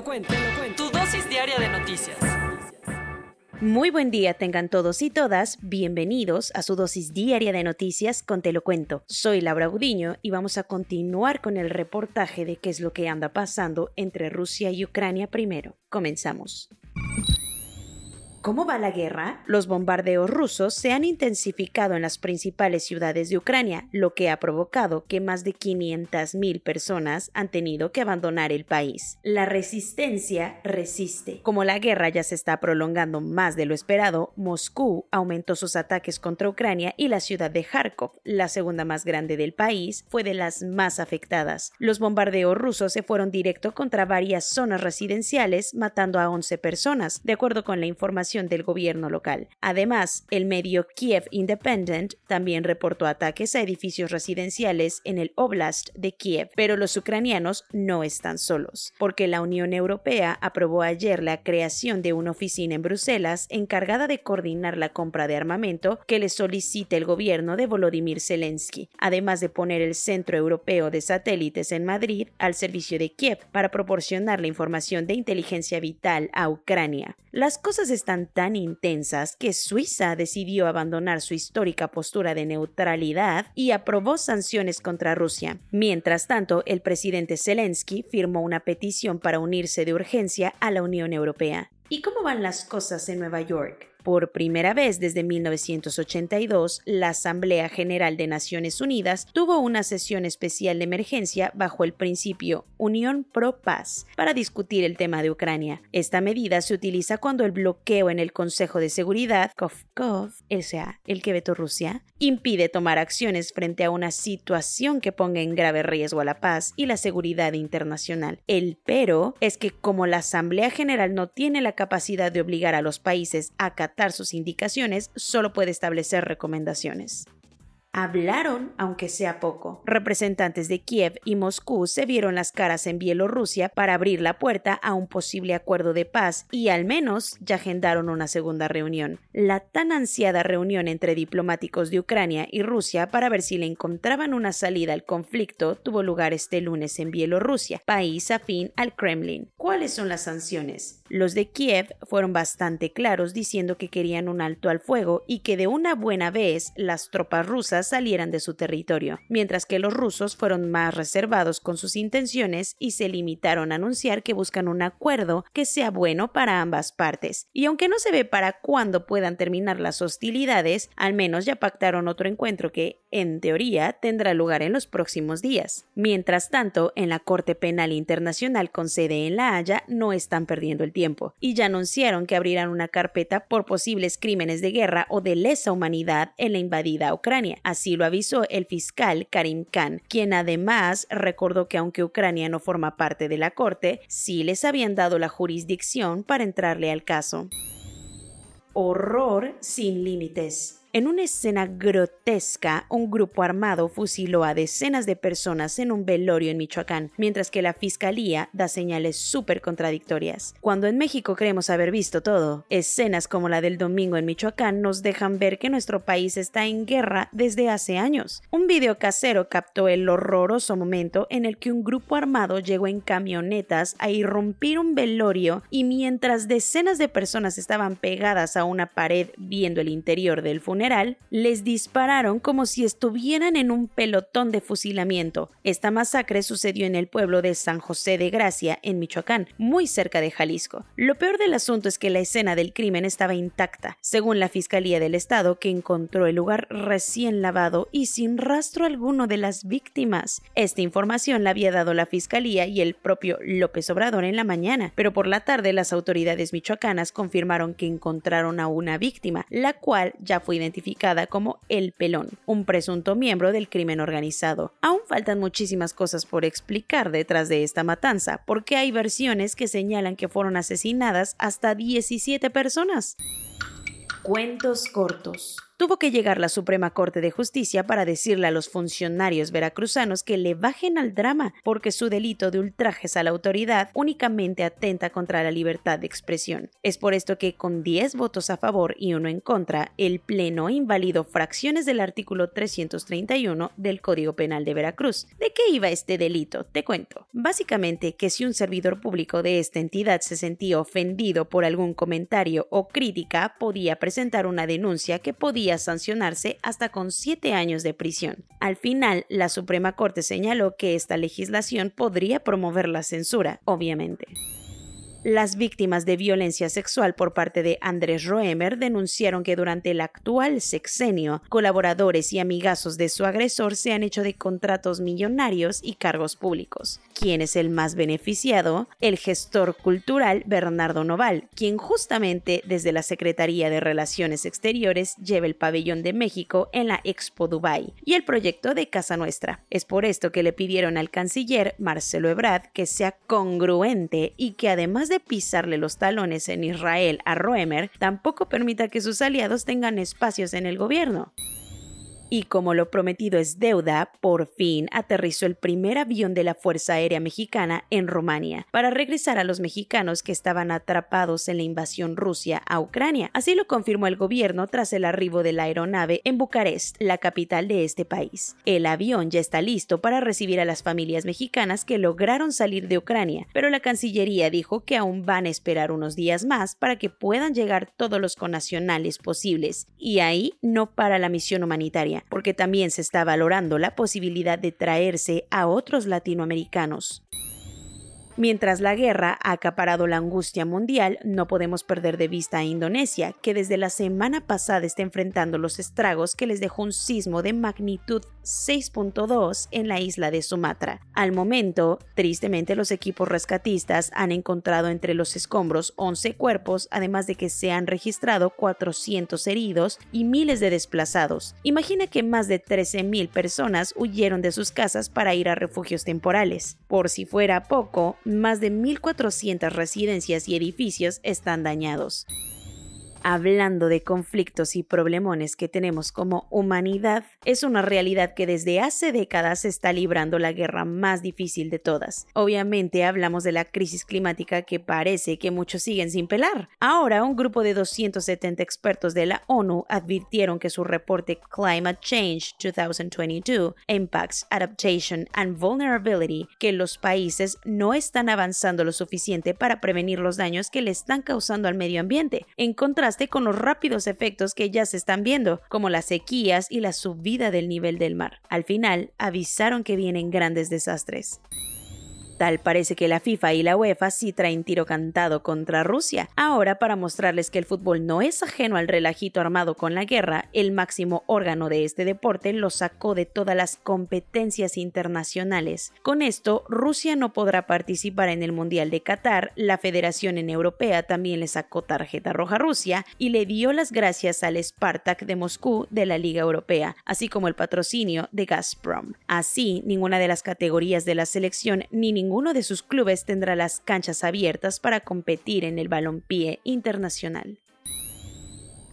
lo cuento, lo cuento. Tu dosis diaria de noticias. Muy buen día tengan todos y todas, bienvenidos a su dosis diaria de noticias con Te lo cuento. Soy Laura Budiño y vamos a continuar con el reportaje de qué es lo que anda pasando entre Rusia y Ucrania primero. Comenzamos. ¿Cómo va la guerra? Los bombardeos rusos se han intensificado en las principales ciudades de Ucrania, lo que ha provocado que más de 500.000 personas han tenido que abandonar el país. La resistencia resiste. Como la guerra ya se está prolongando más de lo esperado, Moscú aumentó sus ataques contra Ucrania y la ciudad de Kharkov, la segunda más grande del país, fue de las más afectadas. Los bombardeos rusos se fueron directo contra varias zonas residenciales, matando a 11 personas, de acuerdo con la información del gobierno local. Además, el medio Kiev Independent también reportó ataques a edificios residenciales en el Oblast de Kiev, pero los ucranianos no están solos, porque la Unión Europea aprobó ayer la creación de una oficina en Bruselas encargada de coordinar la compra de armamento que le solicita el gobierno de Volodymyr Zelensky, además de poner el Centro Europeo de Satélites en Madrid al servicio de Kiev para proporcionar la información de inteligencia vital a Ucrania. Las cosas están tan intensas que Suiza decidió abandonar su histórica postura de neutralidad y aprobó sanciones contra Rusia. Mientras tanto, el presidente Zelensky firmó una petición para unirse de urgencia a la Unión Europea. ¿Y cómo van las cosas en Nueva York? Por primera vez desde 1982, la Asamblea General de Naciones Unidas tuvo una sesión especial de emergencia bajo el principio Unión Pro Paz para discutir el tema de Ucrania. Esta medida se utiliza cuando el bloqueo en el Consejo de Seguridad, KOV, o sea, el que vetó Rusia, impide tomar acciones frente a una situación que ponga en grave riesgo a la paz y la seguridad internacional. El pero es que como la Asamblea General no tiene la capacidad de obligar a los países a sus indicaciones, solo puede establecer recomendaciones. Hablaron, aunque sea poco. Representantes de Kiev y Moscú se vieron las caras en Bielorrusia para abrir la puerta a un posible acuerdo de paz y al menos ya agendaron una segunda reunión. La tan ansiada reunión entre diplomáticos de Ucrania y Rusia para ver si le encontraban una salida al conflicto tuvo lugar este lunes en Bielorrusia, país afín al Kremlin. ¿Cuáles son las sanciones? Los de Kiev fueron bastante claros diciendo que querían un alto al fuego y que de una buena vez las tropas rusas salieran de su territorio, mientras que los rusos fueron más reservados con sus intenciones y se limitaron a anunciar que buscan un acuerdo que sea bueno para ambas partes. Y aunque no se ve para cuándo puedan terminar las hostilidades, al menos ya pactaron otro encuentro que, en teoría, tendrá lugar en los próximos días. Mientras tanto, en la Corte Penal Internacional con sede en La Haya no están perdiendo el tiempo y ya anunciaron que abrirán una carpeta por posibles crímenes de guerra o de lesa humanidad en la invadida Ucrania, Así lo avisó el fiscal Karim Khan, quien además recordó que aunque Ucrania no forma parte de la Corte, sí les habían dado la jurisdicción para entrarle al caso. Horror sin límites. En una escena grotesca, un grupo armado fusiló a decenas de personas en un velorio en Michoacán, mientras que la fiscalía da señales súper contradictorias. Cuando en México creemos haber visto todo, escenas como la del domingo en Michoacán nos dejan ver que nuestro país está en guerra desde hace años. Un video casero captó el horroroso momento en el que un grupo armado llegó en camionetas a irrumpir un velorio y mientras decenas de personas estaban pegadas a una pared viendo el interior del funeral, les dispararon como si estuvieran en un pelotón de fusilamiento. Esta masacre sucedió en el pueblo de San José de Gracia, en Michoacán, muy cerca de Jalisco. Lo peor del asunto es que la escena del crimen estaba intacta, según la Fiscalía del Estado, que encontró el lugar recién lavado y sin rastro alguno de las víctimas. Esta información la había dado la Fiscalía y el propio López Obrador en la mañana, pero por la tarde las autoridades michoacanas confirmaron que encontraron a una víctima, la cual ya fue identificada identificada como El Pelón, un presunto miembro del crimen organizado. Aún faltan muchísimas cosas por explicar detrás de esta matanza, porque hay versiones que señalan que fueron asesinadas hasta 17 personas. Cuentos cortos tuvo que llegar la Suprema Corte de Justicia para decirle a los funcionarios veracruzanos que le bajen al drama, porque su delito de ultrajes a la autoridad únicamente atenta contra la libertad de expresión. Es por esto que con 10 votos a favor y uno en contra, el Pleno invalidó fracciones del artículo 331 del Código Penal de Veracruz. ¿De qué iba este delito? Te cuento. Básicamente que si un servidor público de esta entidad se sentía ofendido por algún comentario o crítica, podía presentar una denuncia que podía sancionarse hasta con siete años de prisión. Al final, la Suprema Corte señaló que esta legislación podría promover la censura, obviamente. Las víctimas de violencia sexual por parte de Andrés Roemer denunciaron que durante el actual sexenio, colaboradores y amigazos de su agresor se han hecho de contratos millonarios y cargos públicos. ¿Quién es el más beneficiado? El gestor cultural Bernardo Noval, quien justamente desde la Secretaría de Relaciones Exteriores lleva el pabellón de México en la Expo Dubai y el proyecto de Casa Nuestra. Es por esto que le pidieron al canciller Marcelo Ebrard que sea congruente y que además de pisarle los talones en Israel a Roemer, tampoco permita que sus aliados tengan espacios en el gobierno. Y como lo prometido es deuda, por fin aterrizó el primer avión de la Fuerza Aérea Mexicana en Rumania para regresar a los mexicanos que estaban atrapados en la invasión Rusia a Ucrania. Así lo confirmó el gobierno tras el arribo de la aeronave en Bucarest, la capital de este país. El avión ya está listo para recibir a las familias mexicanas que lograron salir de Ucrania, pero la Cancillería dijo que aún van a esperar unos días más para que puedan llegar todos los connacionales posibles. Y ahí no para la misión humanitaria porque también se está valorando la posibilidad de traerse a otros latinoamericanos. Mientras la guerra ha acaparado la angustia mundial, no podemos perder de vista a Indonesia, que desde la semana pasada está enfrentando los estragos que les dejó un sismo de magnitud 6.2 en la isla de Sumatra. Al momento, tristemente los equipos rescatistas han encontrado entre los escombros 11 cuerpos, además de que se han registrado 400 heridos y miles de desplazados. Imagina que más de 13.000 personas huyeron de sus casas para ir a refugios temporales. Por si fuera poco, más de 1.400 residencias y edificios están dañados. Hablando de conflictos y problemones que tenemos como humanidad, es una realidad que desde hace décadas está librando la guerra más difícil de todas. Obviamente hablamos de la crisis climática que parece que muchos siguen sin pelar. Ahora, un grupo de 270 expertos de la ONU advirtieron que su reporte Climate Change 2022 Impacts, Adaptation and Vulnerability, que los países no están avanzando lo suficiente para prevenir los daños que le están causando al medio ambiente. En con los rápidos efectos que ya se están viendo, como las sequías y la subida del nivel del mar. Al final, avisaron que vienen grandes desastres. Tal parece que la FIFA y la UEFA sí traen tiro cantado contra Rusia. Ahora, para mostrarles que el fútbol no es ajeno al relajito armado con la guerra, el máximo órgano de este deporte lo sacó de todas las competencias internacionales. Con esto, Rusia no podrá participar en el Mundial de Qatar, la Federación en Europea también le sacó tarjeta roja a Rusia y le dio las gracias al Spartak de Moscú de la Liga Europea, así como el patrocinio de Gazprom. Así, ninguna de las categorías de la selección ni ningún ninguno de sus clubes tendrá las canchas abiertas para competir en el balompié internacional.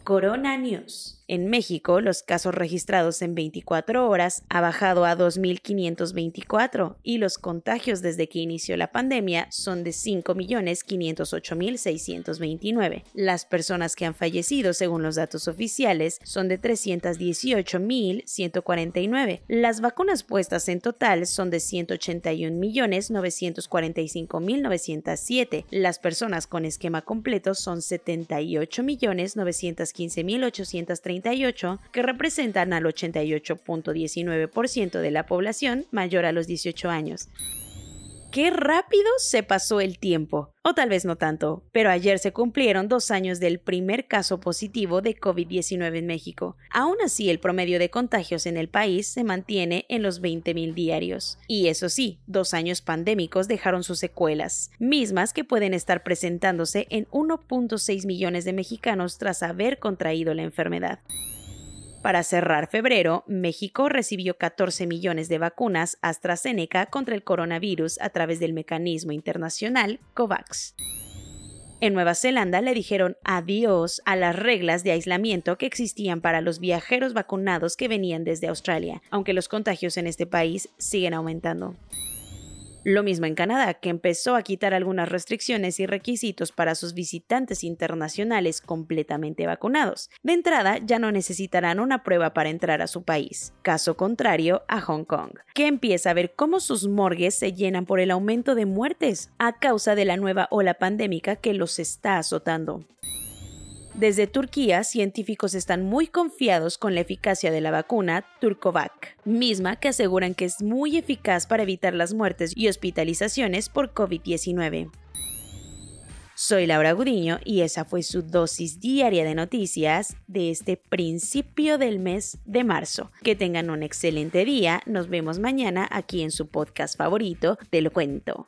Corona News en México, los casos registrados en 24 horas ha bajado a 2.524 y los contagios desde que inició la pandemia son de 5.508.629. Las personas que han fallecido, según los datos oficiales, son de 318.149. Las vacunas puestas en total son de 181.945.907. Las personas con esquema completo son 78.915.830 que representan al 88.19% de la población mayor a los 18 años. Qué rápido se pasó el tiempo, o tal vez no tanto, pero ayer se cumplieron dos años del primer caso positivo de COVID-19 en México. Aún así, el promedio de contagios en el país se mantiene en los 20.000 diarios. Y eso sí, dos años pandémicos dejaron sus secuelas, mismas que pueden estar presentándose en 1.6 millones de mexicanos tras haber contraído la enfermedad. Para cerrar febrero, México recibió 14 millones de vacunas AstraZeneca contra el coronavirus a través del mecanismo internacional COVAX. En Nueva Zelanda le dijeron adiós a las reglas de aislamiento que existían para los viajeros vacunados que venían desde Australia, aunque los contagios en este país siguen aumentando. Lo mismo en Canadá, que empezó a quitar algunas restricciones y requisitos para sus visitantes internacionales completamente vacunados. De entrada, ya no necesitarán una prueba para entrar a su país. Caso contrario a Hong Kong, que empieza a ver cómo sus morgues se llenan por el aumento de muertes a causa de la nueva ola pandémica que los está azotando. Desde Turquía, científicos están muy confiados con la eficacia de la vacuna Turcovac, misma que aseguran que es muy eficaz para evitar las muertes y hospitalizaciones por COVID-19. Soy Laura Gudiño y esa fue su dosis diaria de noticias de este principio del mes de marzo. Que tengan un excelente día, nos vemos mañana aquí en su podcast favorito, Te lo cuento.